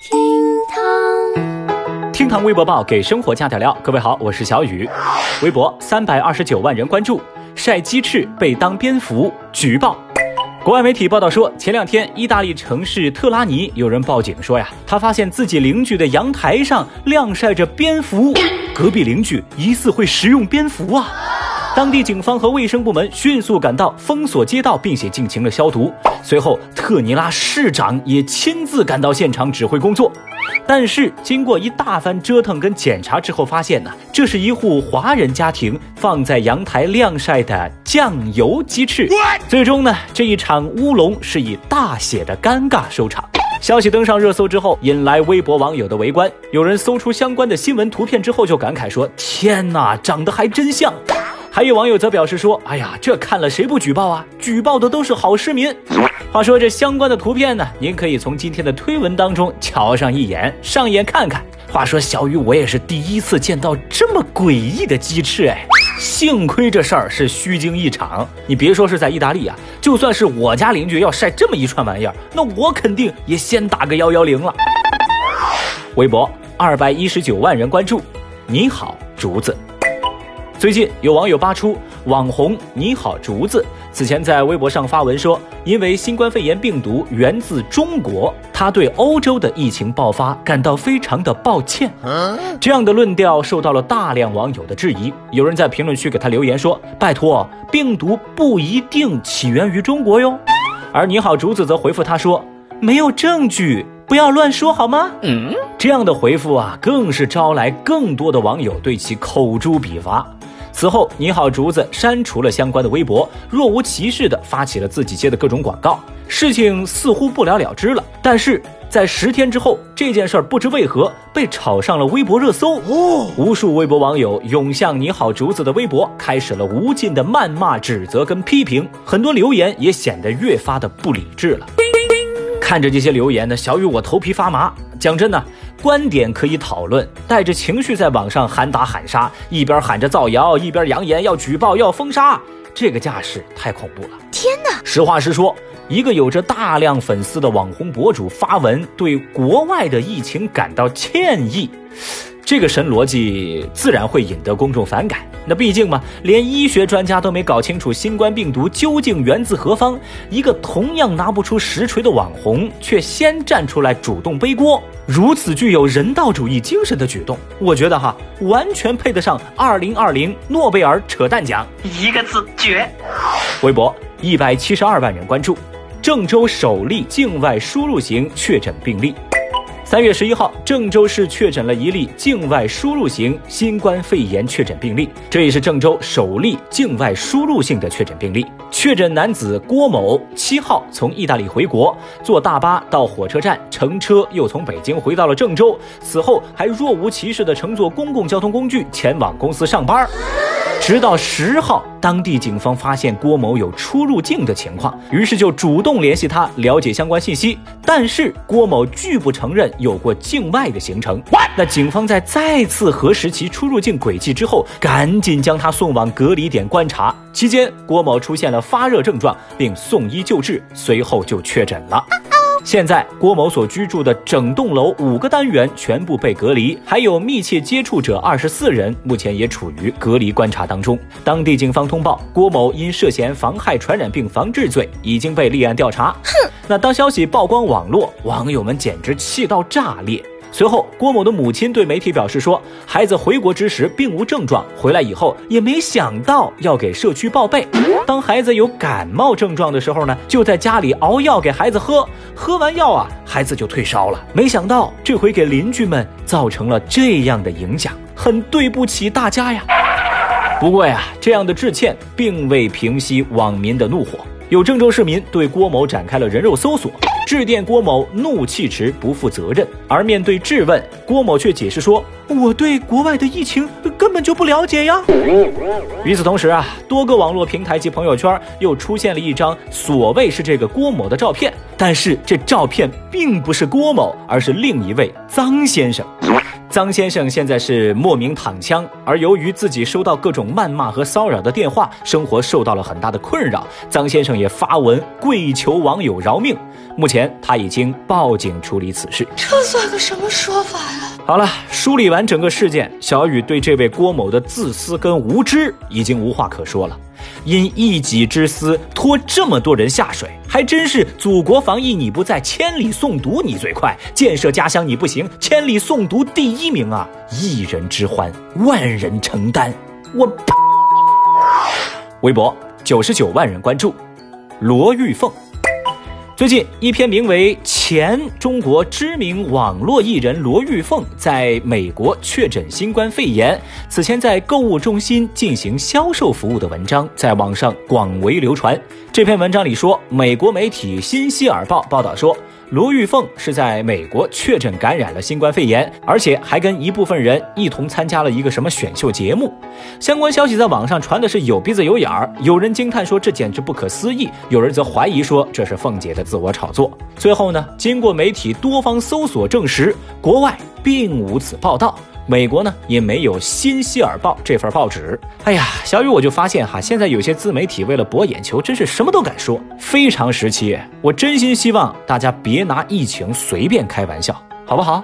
厅堂，厅堂微博报给生活加点料。各位好，我是小雨。微博三百二十九万人关注，晒鸡翅被当蝙蝠举报。国外媒体报道说，前两天意大利城市特拉尼有人报警说呀，他发现自己邻居的阳台上晾晒着蝙蝠，隔壁邻居疑似会食用蝙蝠啊。当地警方和卫生部门迅速赶到，封锁街道，并且进行了消毒。随后，特尼拉市长也亲自赶到现场指挥工作。但是，经过一大番折腾跟检查之后，发现呢，这是一户华人家庭放在阳台晾晒的酱油鸡翅。最终呢，这一场乌龙是以大写的尴尬收场。消息登上热搜之后，引来微博网友的围观。有人搜出相关的新闻图片之后，就感慨说：“天哪，长得还真像。”还有网友则表示说：“哎呀，这看了谁不举报啊？举报的都是好市民。”话说这相关的图片呢，您可以从今天的推文当中瞧上一眼，上眼看看。话说小雨，我也是第一次见到这么诡异的鸡翅，哎，幸亏这事儿是虚惊一场。你别说是在意大利啊，就算是我家邻居要晒这么一串玩意儿，那我肯定也先打个幺幺零了。微博二百一十九万人关注，你好竹子。最近有网友扒出网红你好竹子此前在微博上发文说，因为新冠肺炎病毒源自中国，他对欧洲的疫情爆发感到非常的抱歉。这样的论调受到了大量网友的质疑，有人在评论区给他留言说：“拜托，病毒不一定起源于中国哟。”而你好竹子则回复他说：“没有证据，不要乱说好吗？”嗯，这样的回复啊，更是招来更多的网友对其口诛笔伐。此后，你好竹子删除了相关的微博，若无其事地发起了自己接的各种广告，事情似乎不了了之了。但是在十天之后，这件事儿不知为何被炒上了微博热搜，无数微博网友涌向你好竹子的微博，开始了无尽的谩骂、指责跟批评，很多留言也显得越发的不理智了。看着这些留言呢，小雨我头皮发麻。讲真的，观点可以讨论，带着情绪在网上喊打喊杀，一边喊着造谣，一边扬言要举报、要封杀，这个架势太恐怖了。天哪！实话实说，一个有着大量粉丝的网红博主发文对国外的疫情感到歉意。这个神逻辑自然会引得公众反感。那毕竟嘛，连医学专家都没搞清楚新冠病毒究竟源自何方，一个同样拿不出实锤的网红，却先站出来主动背锅，如此具有人道主义精神的举动，我觉得哈，完全配得上二零二零诺贝尔扯淡奖。一个字绝。微博一百七十二万人关注，郑州首例境外输入型确诊病例。三月十一号，郑州市确诊了一例境外输入型新冠肺炎确诊病例，这也是郑州首例境外输入性的确诊病例。确诊男子郭某，七号从意大利回国，坐大巴到火车站乘车，又从北京回到了郑州，此后还若无其事地乘坐公共交通工具前往公司上班。直到十号，当地警方发现郭某有出入境的情况，于是就主动联系他了解相关信息。但是郭某拒不承认有过境外的行程。那警方在再次核实其出入境轨迹之后，赶紧将他送往隔离点观察。期间，郭某出现了发热症状，并送医救治，随后就确诊了。现在，郭某所居住的整栋楼五个单元全部被隔离，还有密切接触者二十四人，目前也处于隔离观察当中。当地警方通报，郭某因涉嫌妨害传染病防治罪，已经被立案调查。哼，那当消息曝光网络，网友们简直气到炸裂。随后，郭某的母亲对媒体表示说，孩子回国之时并无症状，回来以后也没想到要给社区报备。当孩子有感冒症状的时候呢，就在家里熬药给孩子喝，喝完药啊，孩子就退烧了。没想到这回给邻居们造成了这样的影响，很对不起大家呀。不过呀，这样的致歉并未平息网民的怒火，有郑州市民对郭某展开了人肉搜索。致电郭某，怒气值不负责任。而面对质问，郭某却解释说：“我对国外的疫情根本就不了解呀。”与此同时啊，多个网络平台及朋友圈又出现了一张所谓是这个郭某的照片，但是这照片并不是郭某，而是另一位臧先生。臧先生现在是莫名躺枪，而由于自己收到各种谩骂和骚扰的电话，生活受到了很大的困扰。臧先生也发文跪求网友饶命。目前他已经报警处理此事。这算个什么说法呀？好了，梳理完整个事件，小雨对这位郭某的自私跟无知已经无话可说了。因一己之私拖这么多人下水，还真是祖国防疫你不在，千里送毒你最快；建设家乡你不行，千里送毒第一名啊！一人之欢，万人承担。我呸！微博九十九万人关注，罗玉凤。最近，一篇名为《前中国知名网络艺人罗玉凤在美国确诊新冠肺炎，此前在购物中心进行销售服务》的文章在网上广为流传。这篇文章里说，美国媒体《新希尔报》报道说。卢玉凤是在美国确诊感染了新冠肺炎，而且还跟一部分人一同参加了一个什么选秀节目。相关消息在网上传的是有鼻子有眼儿，有人惊叹说这简直不可思议，有人则怀疑说这是凤姐的自我炒作。最后呢，经过媒体多方搜索证实，国外并无此报道。美国呢也没有《新希尔报》这份报纸。哎呀，小雨我就发现哈，现在有些自媒体为了博眼球，真是什么都敢说，非常时期。我真心希望大家别拿疫情随便开玩笑，好不好？